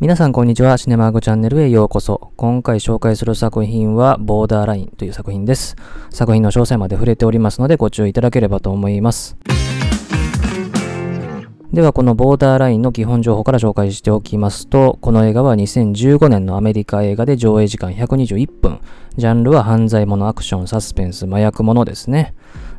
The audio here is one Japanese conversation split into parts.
皆さんこんにちは。シネマーグチャンネルへようこそ。今回紹介する作品は、ボーダーラインという作品です。作品の詳細まで触れておりますので、ご注意いただければと思います。では、このボーダーラインの基本情報から紹介しておきますと、この映画は2015年のアメリカ映画で上映時間121分。ジャンルは犯罪者、アクション、サスペンス、麻薬者ですね。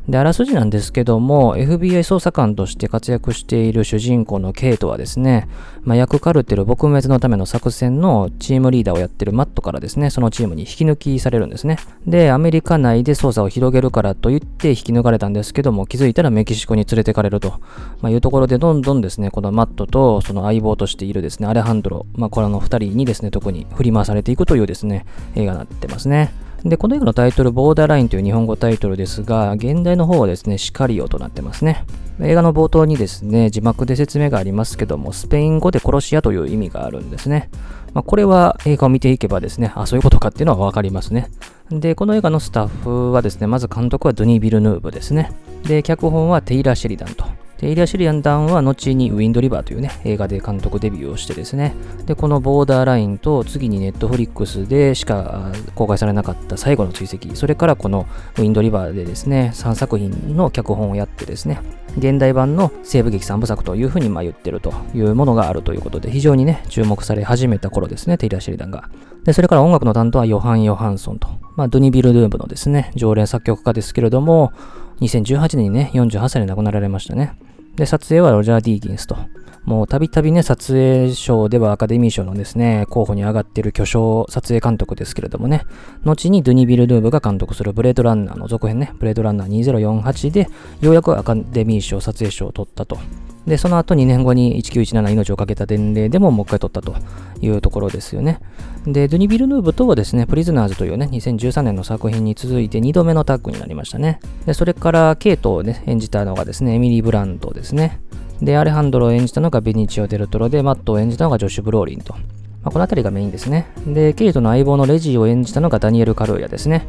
で、あらすじなんですけども、FBI 捜査官として活躍している主人公のケイトはですね、麻薬カルテル撲滅のための作戦のチームリーダーをやってるマットからですね、そのチームに引き抜きされるんですね。で、アメリカ内で捜査を広げるからと言って引き抜かれたんですけども、気づいたらメキシコに連れてかれると、まあ、いうところで、どんどんですね、このマットとその相棒としているですね、アレハンドロ、まあ、この二人にですね、特に振り回されていくというですね、映画になってますね。で、この映画のタイトル、ボーダーラインという日本語タイトルですが、現代の方はですね、シカリオとなってますね。映画の冒頭にですね、字幕で説明がありますけども、スペイン語で殺し屋という意味があるんですね。まあ、これは映画を見ていけばですね、あ、そういうことかっていうのはわかりますね。で、この映画のスタッフはですね、まず監督はドゥニー・ビルヌーブですね。で、脚本はテイラー・シェリダンと。で、エリア・シリアンダンは後にウィンドリバーというね、映画で監督デビューをしてですね、で、このボーダーラインと次にネットフリックスでしか公開されなかった最後の追跡、それからこのウィンドリバーでですね、3作品の脚本をやってですね、現代版の西部劇3部作というふうにま言ってるというものがあるということで、非常にね、注目され始めた頃ですね、テイラー・シリダンが。で、それから音楽の担当はヨハン・ヨハンソンと、まあ、ドゥニビル・ドゥームのですね、常連作曲家ですけれども、2018年にね、48歳で亡くなられましたね。で、撮影はロジャー・ディーギンスと。もうたびたびね、撮影賞ではアカデミー賞のですね、候補に上がっている巨匠撮影監督ですけれどもね、後にドゥニ・ビル・ドゥーブが監督するブレードランナーの続編ね、ブレードランナー2048で、ようやくアカデミー賞撮影賞を取ったと。で、その後2年後に1917命をかけた伝令でももう一回取ったというところですよね。で、ドゥニ・ビルヌーブとはですね、プリズナーズというね、2013年の作品に続いて2度目のタッグになりましたね。で、それからケイトをね、演じたのがですね、エミリー・ブランドですね。で、アレハンドロを演じたのがベニチオ・デルトロで、マットを演じたのがジョシュ・ブローリンと。まあ、この辺りがメインですね。で、ケイトの相棒のレジーを演じたのがダニエル・カルーヤですね。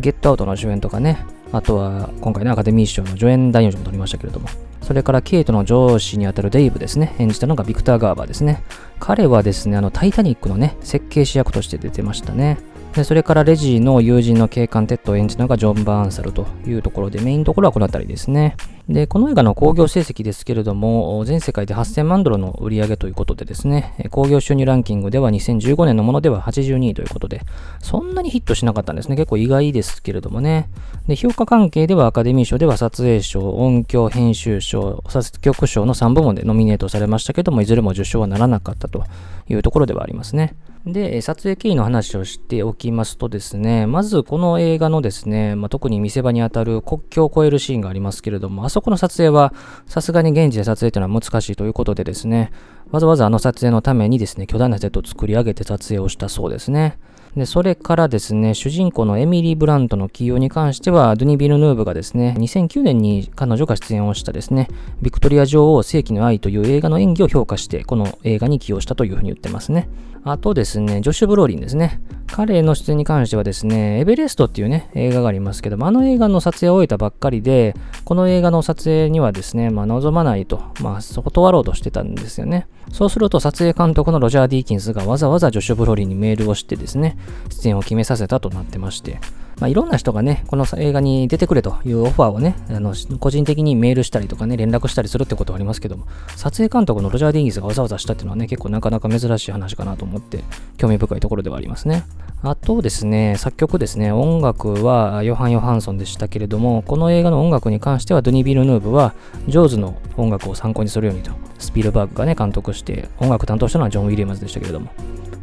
ゲットアウトの主演とかね、あとは今回ね、アカデミー賞の助演男優賞も取りましたけれども、それからケイトの上司にあたるデイブですね、演じたのがビクター・ガーバーですね。彼はですね、あの、タイタニックのね、設計士役として出てましたね。でそれからレジの友人の警官テッドを演じたのがジョン・バーンサルというところで、メインところはこの辺りですね。で、この映画の興行成績ですけれども、全世界で8000万ドルの売り上げということでですね、興行収入ランキングでは2015年のものでは82位ということで、そんなにヒットしなかったんですね。結構意外ですけれどもね。で、評価関係ではアカデミー賞では撮影賞、音響編集賞、作曲賞の3部門でノミネートされましたけども、いずれも受賞はならなかったというところではありますね。で、撮影経緯の話をしておきますとですね、まずこの映画のですね、まあ、特に見せ場にあたる国境を越えるシーンがありますけれども、あそこの撮影はさすがに現地で撮影というのは難しいということでですね、わざわざあの撮影のためにですね、巨大なセットを作り上げて撮影をしたそうですね。で、それからですね、主人公のエミリー・ブラントの起用に関しては、ドゥニ・ビルヌーブがですね、2009年に彼女が出演をしたですね、ビクトリア女王世紀の愛という映画の演技を評価して、この映画に起用したというふうに言ってますね。あとですね、ジョシュ・ブローリンですね。彼の出演に関してはですね、エベレストっていうね、映画がありますけども、あの映画の撮影を終えたばっかりで、この映画の撮影にはですね、まあ、望まないと、まあ、断ろうとしてたんですよね。そうすると、撮影監督のロジャー・ディーキンスがわざわざジョシュ・ブロリーにメールをしてですね、出演を決めさせたとなってまして、まあ、いろんな人がね、この映画に出てくれというオファーをね、あの個人的にメールしたりとかね、連絡したりするってことはありますけども、撮影監督のロジャー・ディーンズがわざわざしたっていうのはね、結構なかなか珍しい話かなと思って、興味深いところではありますね。あとですね、作曲ですね、音楽はヨハン・ヨハンソンでしたけれども、この映画の音楽に関してはドゥニ・ビルヌーブは、ジョーズの音楽を参考にするようにと、スピルバーグがね、監督して、音楽担当したのはジョン・ウィリアムズでしたけれども、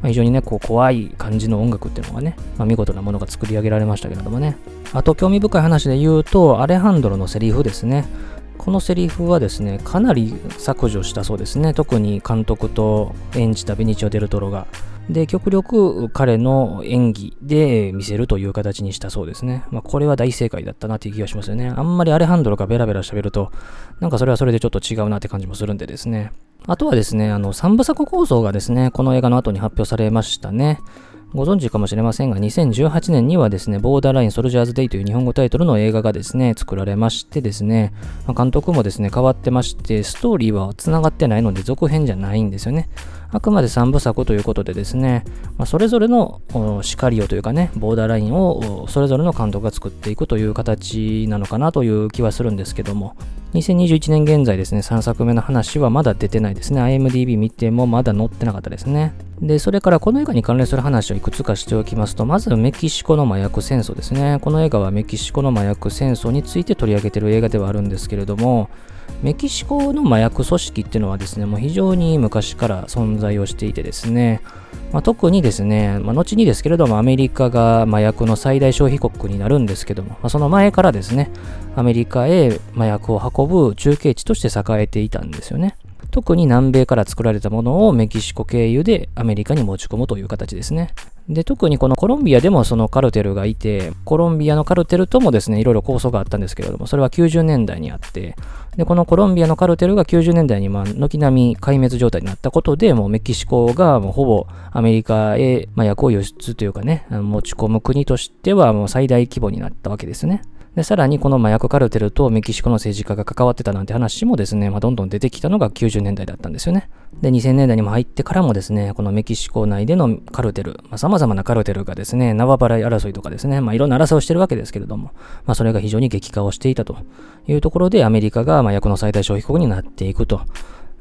まあ、非常にね、こう怖い感じの音楽っていうのがね、まあ、見事なものが作り上げられましたけれどもね。あと興味深い話で言うと、アレハンドロのセリフですね。このセリフはですね、かなり削除したそうですね。特に監督と演じたベニチオ・デルトロが。で、極力彼の演技で見せるという形にしたそうですね。まあ、これは大正解だったなっていう気がしますよね。あんまりアレハンドロがベラベラ喋ると、なんかそれはそれでちょっと違うなって感じもするんでですね。あとはですね、あの、三部作構想がですね、この映画の後に発表されましたね。ご存知かもしれませんが、2018年にはですね、ボーダーラインソルジャーズデイという日本語タイトルの映画がですね、作られましてですね、ま、監督もですね、変わってまして、ストーリーは繋がってないので続編じゃないんですよね。あくまで3部作ということでですね、まあ、それぞれの叱りをというかね、ボーダーラインをそれぞれの監督が作っていくという形なのかなという気はするんですけども、2021年現在ですね、3作目の話はまだ出てないですね。IMDB 見てもまだ載ってなかったですね。で、それからこの映画に関連する話をいくつかしておきますと、まずメキシコの麻薬戦争ですね。この映画はメキシコの麻薬戦争について取り上げてる映画ではあるんですけれども、メキシコの麻薬組織っていうのはですね、もう非常に昔から存在をしていてですね、まあ、特にですね、まあ、後にですけれども、アメリカが麻薬の最大消費国になるんですけども、まあ、その前からですね、アメリカへ麻薬を運ぶ中継地として栄えていたんですよね。特に南米から作られたものをメキシコ経由でアメリカに持ち込むという形ですね。で、特にこのコロンビアでもそのカルテルがいて、コロンビアのカルテルともですね、いろいろ構想があったんですけれども、それは90年代にあって、で、このコロンビアのカルテルが90年代にまあ軒並み壊滅状態になったことで、もうメキシコがもうほぼアメリカへ麻薬を輸出というかね、持ち込む国としてはもう最大規模になったわけですね。で、さらにこの麻薬カルテルとメキシコの政治家が関わってたなんて話もですね、まあ、どんどん出てきたのが90年代だったんですよね。で、2000年代にも入ってからもですね、このメキシコ内でのカルテル、まあ、様々なカルテルがですね、縄払い争いとかですね、まあ、いろんな争いをしてるわけですけれども、まあ、それが非常に激化をしていたというところで、アメリカが麻薬の最大消費国になっていくと。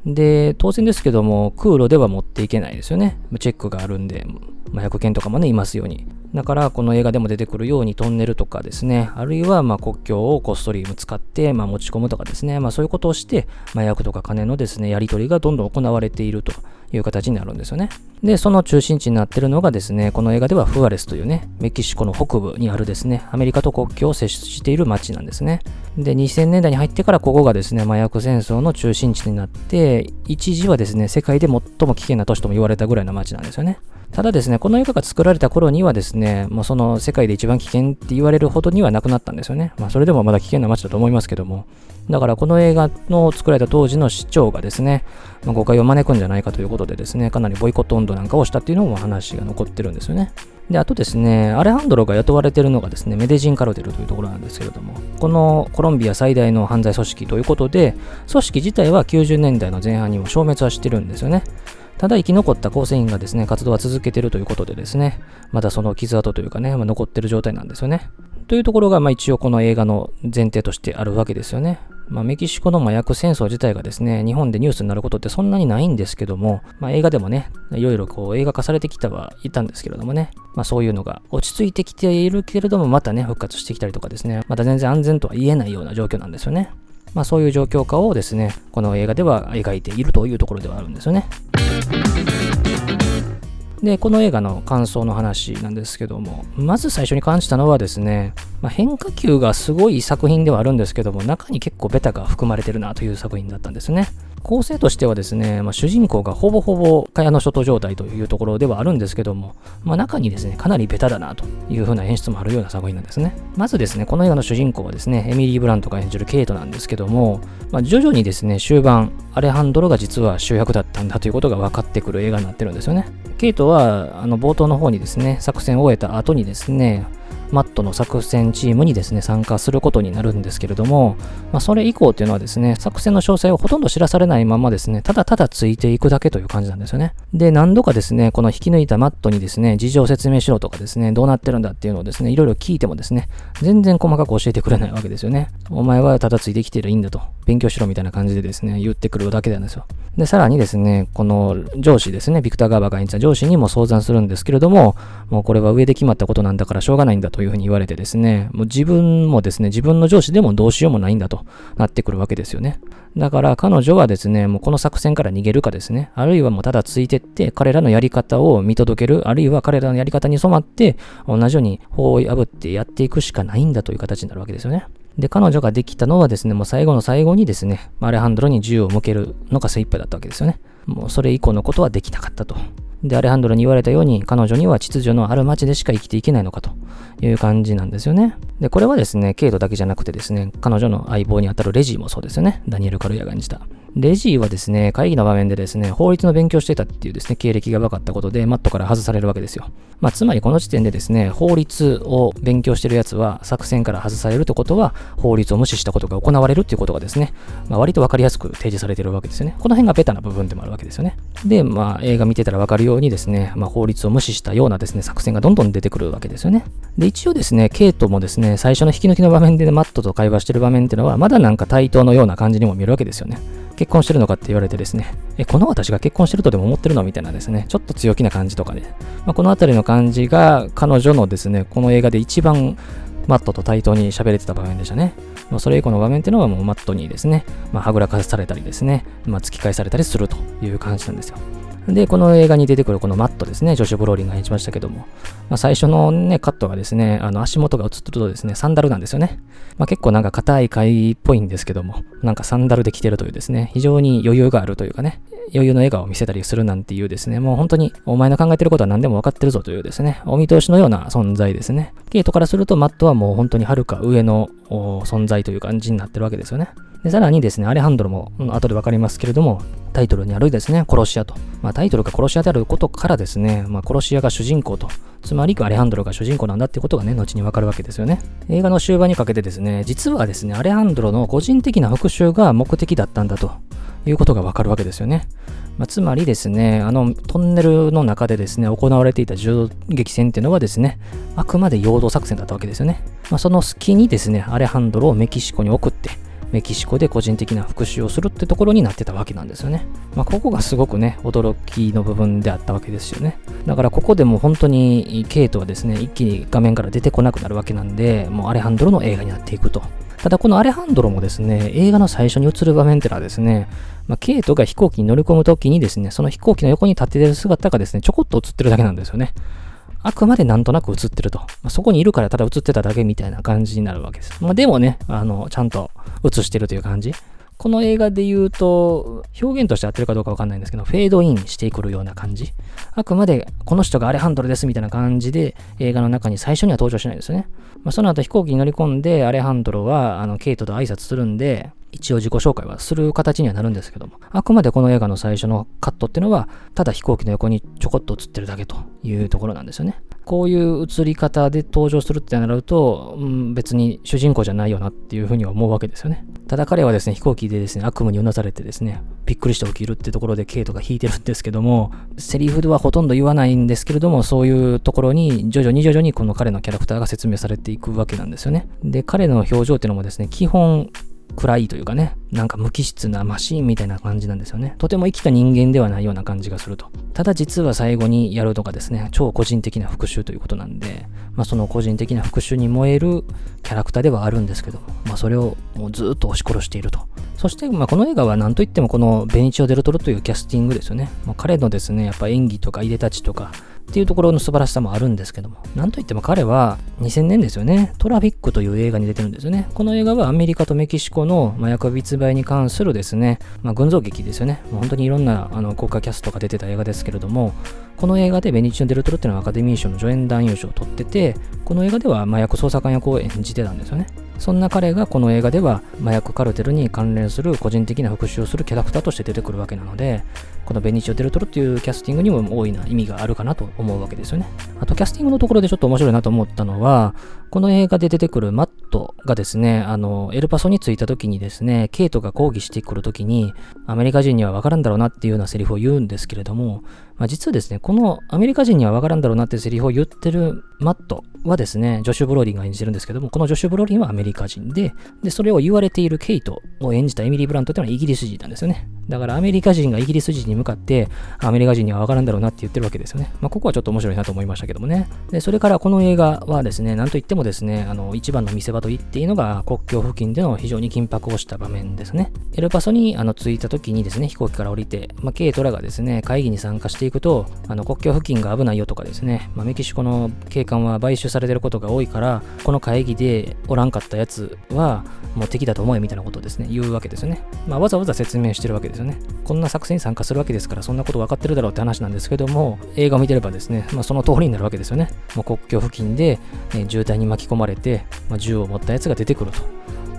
で、当然ですけども、空路では持っていけないですよね。チェックがあるんで、麻薬犬とかもね、いますように。だから、この映画でも出てくるようにトンネルとかですね、あるいは、ま国境をこっそり使って、ま持ち込むとかですね、まあそういうことをして、麻薬とか金のですね、やり取りがどんどん行われているという形になるんですよね。で、その中心地になってるのがですね、この映画ではフアレスというね、メキシコの北部にあるですね、アメリカと国境を接している町なんですね。で、2000年代に入ってからここがですね、麻薬戦争の中心地になって、一時はですね、世界で最も危険な都市とも言われたぐらいの街なんですよね。ただですね、この映画が作られた頃にはですね、もうその世界で一番危険って言われるほどにはなくなったんですよね。まあそれでもまだ危険な街だと思いますけども。だからこの映画の作られた当時の市長がですね、まあ、誤解を招くんじゃないかということでですね、かなりボイコット運動なんかをしたっていうのも話が残ってるんですよね。で、あとですね、アレハンドロが雇われてるのがですね、メデジンカルテルというところなんですけれども、このコロンビア最大の犯罪組織ということで、組織自体は90年代の前半にも消滅はしてるんですよね。ただ生き残った構成員がですね、活動は続けてるということでですね、まだその傷跡というかね、まあ、残ってる状態なんですよね。というところが、まあ一応この映画の前提としてあるわけですよね。まあ、メキシコの麻薬戦争自体がですね、日本でニュースになることってそんなにないんですけども、まあ、映画でもね、いろいろこう映画化されてきたはいたんですけれどもね、まあ、そういうのが落ち着いてきているけれども、またね、復活してきたりとかですね、また全然安全とは言えないような状況なんですよね。まあ、そういう状況下をですね、この映画では描いているというところではあるんですよね。で、この映画の感想の話なんですけども、まず最初に感じたのはですね、まあ、変化球がすごい作品ではあるんですけども、中に結構ベタが含まれてるなという作品だったんですね。構成としてはですね、まあ、主人公がほぼほぼ蚊帳の外状態というところではあるんですけども、まあ、中にですね、かなりベタだなという風な演出もあるような作品なんですね。まずですね、この映画の主人公はですね、エミリー・ブラントが演じるケイトなんですけども、まあ、徐々にですね、終盤、アレハンドロが実は主役だったんだということが分かってくる映画になってるんですよね。ケイトは、あの、冒頭の方にですね、作戦を終えた後にですね、マットの作戦チームにですね、参加することになるんですけれども、まあ、それ以降っていうのはですね、作戦の詳細をほとんど知らされないままですね、ただただついていくだけという感じなんですよね。で、何度かですね、この引き抜いたマットにですね、事情を説明しろとかですね、どうなってるんだっていうのをですね、いろいろ聞いてもですね、全然細かく教えてくれないわけですよね。お前はただついてきてりゃいいんだと、勉強しろみたいな感じでですね、言ってくるだけなんですよ。で、さらにですね、この上司ですね、ビクター・ガーバーが演じた上司にも相談するんですけれども、もうこれは上で決まったことなんだからしょうがないんだというふうに言われてですね、もう自分もですね、自分の上司でもどうしようもないんだとなってくるわけですよね。だから彼女はですね、もうこの作戦から逃げるかですね、あるいはもうただついてって彼らのやり方を見届ける、あるいは彼らのやり方に染まって同じように法を破ってやっていくしかないんだという形になるわけですよね。で、彼女ができたのはですね、もう最後の最後にですね、アレハンドロに銃を向けるのが精一杯だったわけですよね。もうそれ以降のことはできなかったと。で、アレハンドロに言われたように、彼女には秩序のある街でしか生きていけないのかという感じなんですよね。で、これはですね、ケイトだけじゃなくてですね、彼女の相棒にあたるレジーもそうですよね。ダニエル・カルヤが演じた。レジーはですね、会議の場面でですね、法律の勉強してたっていうですね、経歴が分かったことで、マットから外されるわけですよ。まあ、つまりこの時点でですね、法律を勉強してるやつは、作戦から外されるってことは、法律を無視したことが行われるっていうことがですね、まあ、割と分かりやすく提示されてるわけですよね。この辺がベタな部分でもあるわけですよね。で、まあ、映画見てたら分かるようにですね、まあ、法律を無視したようなですね、作戦がどんどん出てくるわけですよね。で、一応ですね、ケイトもですね、最初の引き抜きの場面で、ね、マットと会話してる場面っていうのは、まだなんか対等のような感じにも見えるわけですよね。結婚してるのかって言われてですね、え、この私が結婚してるとでも思ってるのみたいなですね、ちょっと強気な感じとかで、まあ、このあたりの感じが彼女のですね、この映画で一番マットと対等に喋れてた場面でしたね。まあ、それ以降の場面っていうのはもうマットにですね、まあ、はぐらかされたりですね、まあ、突き返されたりするという感じなんですよ。で、この映画に出てくるこのマットですね、ジョシュ・ブローリンが演じましたけども、まあ、最初のね、カットがですね、あの足元が映ってるとですね、サンダルなんですよね。まあ、結構なんか硬い貝っぽいんですけども、なんかサンダルで着てるというですね、非常に余裕があるというかね、余裕の笑顔を見せたりするなんていうですね、もう本当にお前の考えてることは何でも分かってるぞというですね、お見通しのような存在ですね。ケイトからするとマットはもう本当にはるか上の存在という感じになってるわけですよね。でさらにですね、アレハンドロも、後で分かりますけれども、タイトルにあるですね、殺し屋と。まあ、タイトルが殺し屋であることからですね、まあ、殺し屋が主人公と。つまり、アレハンドロが主人公なんだってことがね、後に分かるわけですよね。映画の終盤にかけてですね、実はですね、アレハンドロの個人的な復讐が目的だったんだということが分かるわけですよね。まあ、つまりですね、あのトンネルの中でですね、行われていた銃撃戦っていうのはですね、あくまで陽動作戦だったわけですよね。まあ、その隙にですね、アレハンドロをメキシコに送って、メキシコで個人的な復讐をするってところになってたわけなんですよね。まあ、ここがすごくね、驚きの部分であったわけですよね。だからここでも本当にケイトはですね、一気に画面から出てこなくなるわけなんで、もうアレハンドロの映画になっていくと。ただこのアレハンドロもですね、映画の最初に映る場面ってのはですね、まあ、ケイトが飛行機に乗り込むときにですね、その飛行機の横に立っている姿がですね、ちょこっと映ってるだけなんですよね。あくまでなんとなく映ってると。まあ、そこにいるからただ映ってただけみたいな感じになるわけです。まあ、でもね、あの、ちゃんと映してるという感じ。この映画で言うと、表現として合ってるかどうかわかんないんですけど、フェードインしてくるような感じ。あくまで、この人がアレハンドルですみたいな感じで、映画の中に最初には登場しないですよね。まあ、その後飛行機に乗り込んで、アレハンドロは、あの、ケイトと挨拶するんで、一応自己紹介はする形にはなるんですけども、あくまでこの映画の最初のカットっていうのは、ただ飛行機の横にちょこっと映ってるだけというところなんですよね。こういう映り方で登場するってなると、うん、別に主人公じゃないよなっていうふうには思うわけですよね。ただ彼はですね、飛行機でですね、悪夢にうなされてですね、びっくりして起きるってところでケイトが引いてるんですけども、セリフではほとんど言わないんですけれども、そういうところに徐々に徐々にこの彼のキャラクターが説明されていくわけなんですよね。で、彼の表情っていうのもですね、基本暗いというかね、なんか無機質なマシンみたいな感じなんですよね。とても生きた人間ではないような感じがすると。ただ実は最後にやるのがですね、超個人的な復讐ということなんで、まあその個人的な復讐に燃えるキャラクターではあるんですけども、まあそれをもうずっと押し殺していると。そして、まあ、この映画は何といってもこのベニチオ・デルトロというキャスティングですよね。まあ、彼のですね、やっぱ演技とかいでたちとか、っていうところの素晴らしさもあるんですけども、なんといっても彼は2000年ですよね、トラフィックという映画に出てるんですよね。この映画はアメリカとメキシコの麻薬密売に関するですね、まあ、群像劇ですよね。もう本当にいろんなあの豪華キャストが出てた映画ですけれども、この映画でベニチオ・デルトロっていうのはアカデミー賞の助演男優賞を取ってて、この映画では麻薬捜査官役を演じてたんですよね。そんな彼がこの映画では麻薬カルテルに関連する個人的な復讐をするキャラクターとして出てくるわけなので、このベニチオ・デルトロっていうキャスティングにも大いな意味があるかなと思うわけですよね。あとキャスティングのところでちょっと面白いなと思ったのは、この映画で出てくるマットがですね、あの、エルパソに着いた時にですね、ケイトが抗議してくる時に、アメリカ人にはわからんだろうなっていうようなセリフを言うんですけれども、まあ、実はですね、このアメリカ人にはわからんだろうなっていうセリフを言ってるマットはですね、ジョシュ・ブローリンが演じてるんですけども、このジョシュ・ブローリンはアメリカ人で、で、それを言われているケイトを演じたエミリー・ブラントっていうのはイギリス人なんですよね。だからアメリカ人がイギリス人に向かって、アメリカ人にはわからんだろうなって言ってるわけですよね。まあ、ここはちょっと面白いなと思いましたけどもね。で、それからこの映画はですね、なんといってもですね、あの、一番の見せ場と言っていいのが、国境付近での非常に緊迫をした場面ですね。エルパソにあの着いた時にですね、飛行機から降りて、まあ、ケイトラがですね、会議に参加していくと、あの、国境付近が危ないよとかですね、まあ、メキシコの警官は買収されてることが多いから、この会議でおらんかったやつは、もう敵だと思えみたいなことをですね、言うわけですよね。まあ、わざわざ説明してるわけですよね。こんな作戦に参加するわけですから、そんなこと分かってるだろうって話なんですけども、映画を見てればですね、まあ、その通りになるわけですよね。もう国境付近で、え、渋滞に巻き込まれて、まあ、銃を持ったやつが出てくると。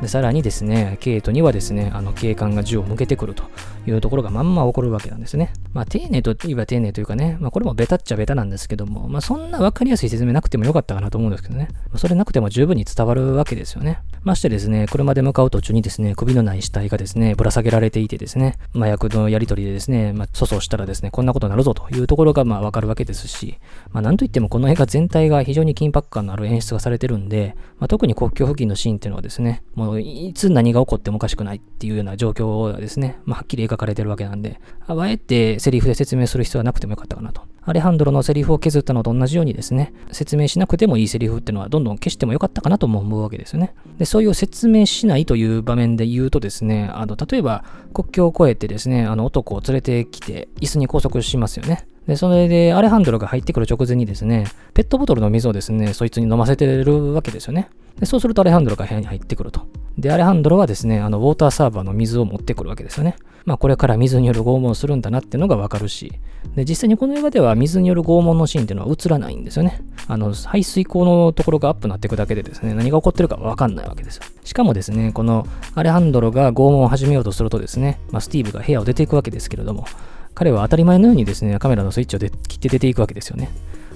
でさらにですね、ケイトにはですね、あの警官が銃を向けてくるというところがまんま起こるわけなんですね。まあ、丁寧といえば丁寧というかね、まあ、これもベタっちゃベタなんですけども、まあ、そんなわかりやすい説明なくてもよかったかなと思うんですけどね。まあ、それなくても十分に伝わるわけですよね。ましてですね、車で向かう途中にですね、首のない死体がですね、ぶら下げられていてですね、麻薬のやり取りでですね、まあ、粗相したらですね、こんなことになるぞというところがまあわかるわけですし、まあ、なんといってもこの映画全体が非常に緊迫感のある演出がされてるんで、まあ、特に国境付近のシーンっていうのはですね、もういつ何が起こってもおかしくないっていうような状況がですね、まあ、はっきり描かれてるわけなんで、あえてセリフで説明する必要はなくてもよかったかなと。アレハンドロのセリフを削ったのと同じようにですね、説明しなくてもいいセリフっていうのはどんどん消してもよかったかなとも思うわけですよね。で、そういう説明しないという場面で言うとですね、あの、例えば国境を越えてですね、あの男を連れてきて椅子に拘束しますよね。で、それでアレハンドロが入ってくる直前にですね、ペットボトルの水をですね、そいつに飲ませてるわけですよね。で、そうするとアレハンドロが部屋に入ってくると。で、アレハンドロはですね、あの、ウォーターサーバーの水を持ってくるわけですよね。まあ、これから水による拷問をするんだなっていうのがわかるし、で、実際にこの映画では水による拷問のシーンっていうのは映らないんですよね。あの、排水口のところがアップになっていくだけでですね、何が起こってるかわかんないわけですよ。しかもですね、このアレハンドロが拷問を始めようとするとですね、まあ、スティーブが部屋を出ていくわけですけれども、彼は当たり前のようにですね、カメラのスイッチを切って出ていくわけですよね。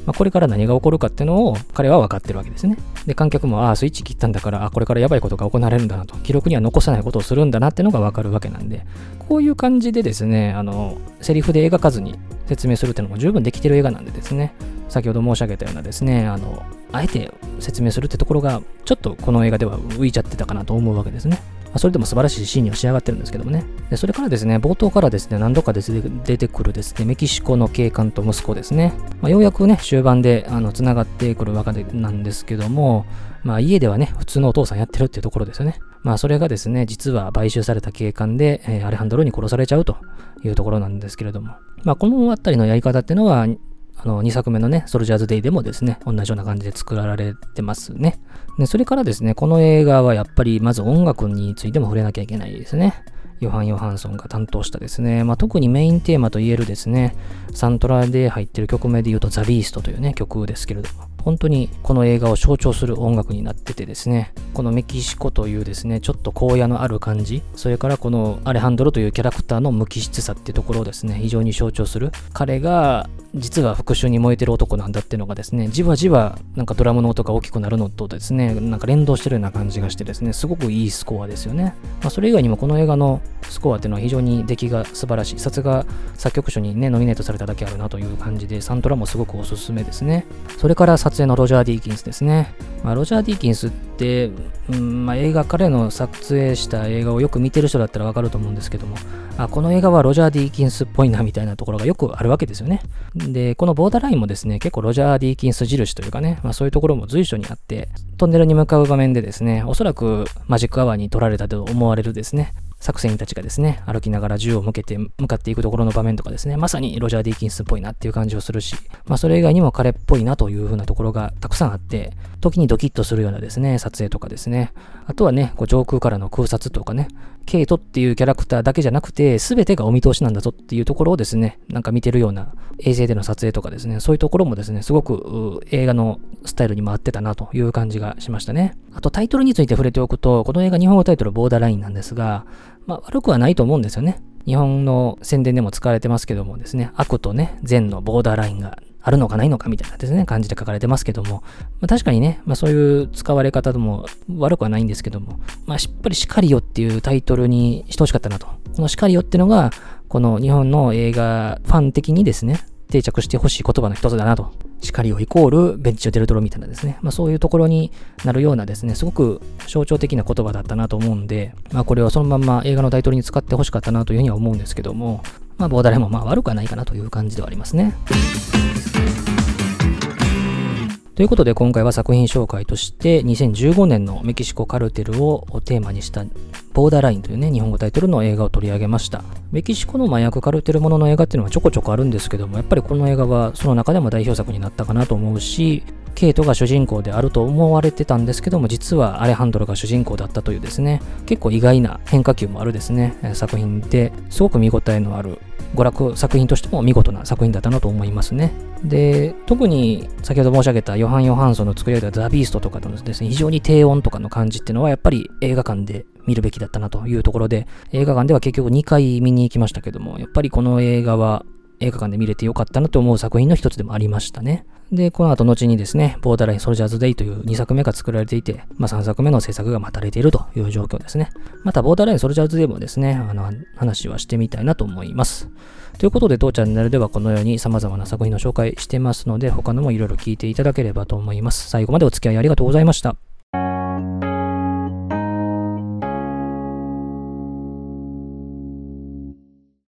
まあ、これから何が起こるかっていうのを彼は分かってるわけですね。で、観客も、ああ、スイッチ切ったんだから、あこれからやばいことが行われるんだなと、記録には残さないことをするんだなっていうのが分かるわけなんで、こういう感じでですね、あの、セリフで描かずに説明するっていうのも十分できてる映画なんでですね、先ほど申し上げたようなですね、あの、あえて説明するってところが、ちょっとこの映画では浮いちゃってたかなと思うわけですね。まあ、それでも素晴らしいシーンには仕上がってるんですけどもね。でそれからですね、冒頭からですね、何度かですね、出てくるですね、メキシコの警官と息子ですね。まあ、ようやくね、終盤で、あの、繋がってくるわけなんですけども、まあ、家ではね、普通のお父さんやってるっていうところですよね。まあ、それがですね、実は買収された警官で、えー、アレハンドロに殺されちゃうというところなんですけれども。まあ、このあたりのやり方っていうのは、あの、2作目のね、ソルジャーズデイでもですね、同じような感じで作られてますね。で、それからですね、この映画はやっぱりまず音楽についても触れなきゃいけないですね。ヨハン・ヨハンソンが担当したですね、まあ、特にメインテーマと言えるですね、サントラで入ってる曲名で言うとザ・ビーストというね、曲ですけれども、本当にこの映画を象徴する音楽になっててですね、このメキシコというですね、ちょっと荒野のある感じ、それからこのアレハンドロというキャラクターの無機質さっていうところをですね、非常に象徴する。彼が実は復讐に燃えてる男なんだっていうのがですね、じわじわなんかドラムの音が大きくなるのとですね、なんか連動してるような感じがしてですね、すごくいいスコアですよね。まあ、それ以外にもこの映画のスコアっていうのは非常に出来が素晴らしい。さすが作曲賞にね、ノミネートされただけあるなという感じで、サントラもすごくおすすめですね。それから撮影のロジャー・ディーキンスですね。まあ、ロジャー・ディーキンスって、うんまあ、映画、彼の撮影した映画をよく見てる人だったらわかると思うんですけども、あ、この映画はロジャー・ディーキンスっぽいなみたいなところがよくあるわけですよね。で、このボーダーラインもですね、結構ロジャー・ディーキンス印というかね、まあ、そういうところも随所にあって、トンネルに向かう場面でですね、おそらくマジックアワーに撮られたと思われるですね、作戦員たちがですね、歩きながら銃を向けて向かっていくところの場面とかですね、まさにロジャー・ディーキンスっぽいなっていう感じをするし、まあそれ以外にも彼っぽいなという風なところがたくさんあって、時にドキッとするようなですね、撮影とかですね、あとはね、こう上空からの空撮とかね、ケイトっていうキャラクターだけじゃなくて、すべてがお見通しなんだぞっていうところをですね、なんか見てるような衛星での撮影とかですね、そういうところもですね、すごく映画のスタイルに回ってたなという感じがしましたね。あとタイトルについて触れておくと、この映画日本語タイトルボーダーラインなんですが、まあ悪くはないと思うんですよね。日本の宣伝でも使われてますけどもですね、悪とね、善のボーダーラインがあるのかないのかみたいなですね、感じで書かれてますけども、まあ、確かにね、まあ、そういう使われ方でも悪くはないんですけども、まあ、しっぱりしかりよっていうタイトルにしてほしかったなと。このしかりよってのが、この日本の映画ファン的にですね、定着してほしい言葉の一つだなと。叱りをイコールベンチオデルトロみたいなですね。まあそういうところになるようなですね、すごく象徴的な言葉だったなと思うんで、まあこれはそのまんま映画のタイトルに使ってほしかったなというふうには思うんですけども、まあボーダレもまあ悪くはないかなという感じではありますね。ということで今回は作品紹介として2015年のメキシコカルテルをテーマにしたボーダーラインというね、日本語タイトルの映画を取り上げました。メキシコの麻薬カルテルものの映画っていうのはちょこちょこあるんですけども、やっぱりこの映画はその中でも代表作になったかなと思うし、ケイトが主人公であると思われてたんですけども、実はアレハンドロが主人公だったというですね、結構意外な変化球もあるですね、作品ですごく見応えのある娯楽作品としても見事な作品だったなと思いますね。で、特に先ほど申し上げたヨハン・ヨハンソンの作り上げたザ・ビーストとかのですね、非常に低音とかの感じっていうのはやっぱり映画館で見るべきだったなというところで、映画館では結局2回見に行きましたけども、やっぱりこの映画は映画館で見れてよかったなと思う作品の一つでもありましたね。で、この後後にですね、ボーダーラインソルジャーズデイという2作目が作られていて、まあ3作目の制作が待たれているという状況ですね。また、ボーダーラインソルジャーズデイもですね、あの、話はしてみたいなと思います。ということで、当チャンネルではこのように様々な作品の紹介してますので、他のもいろいろ聞いていただければと思います。最後までお付き合いありがとうございました。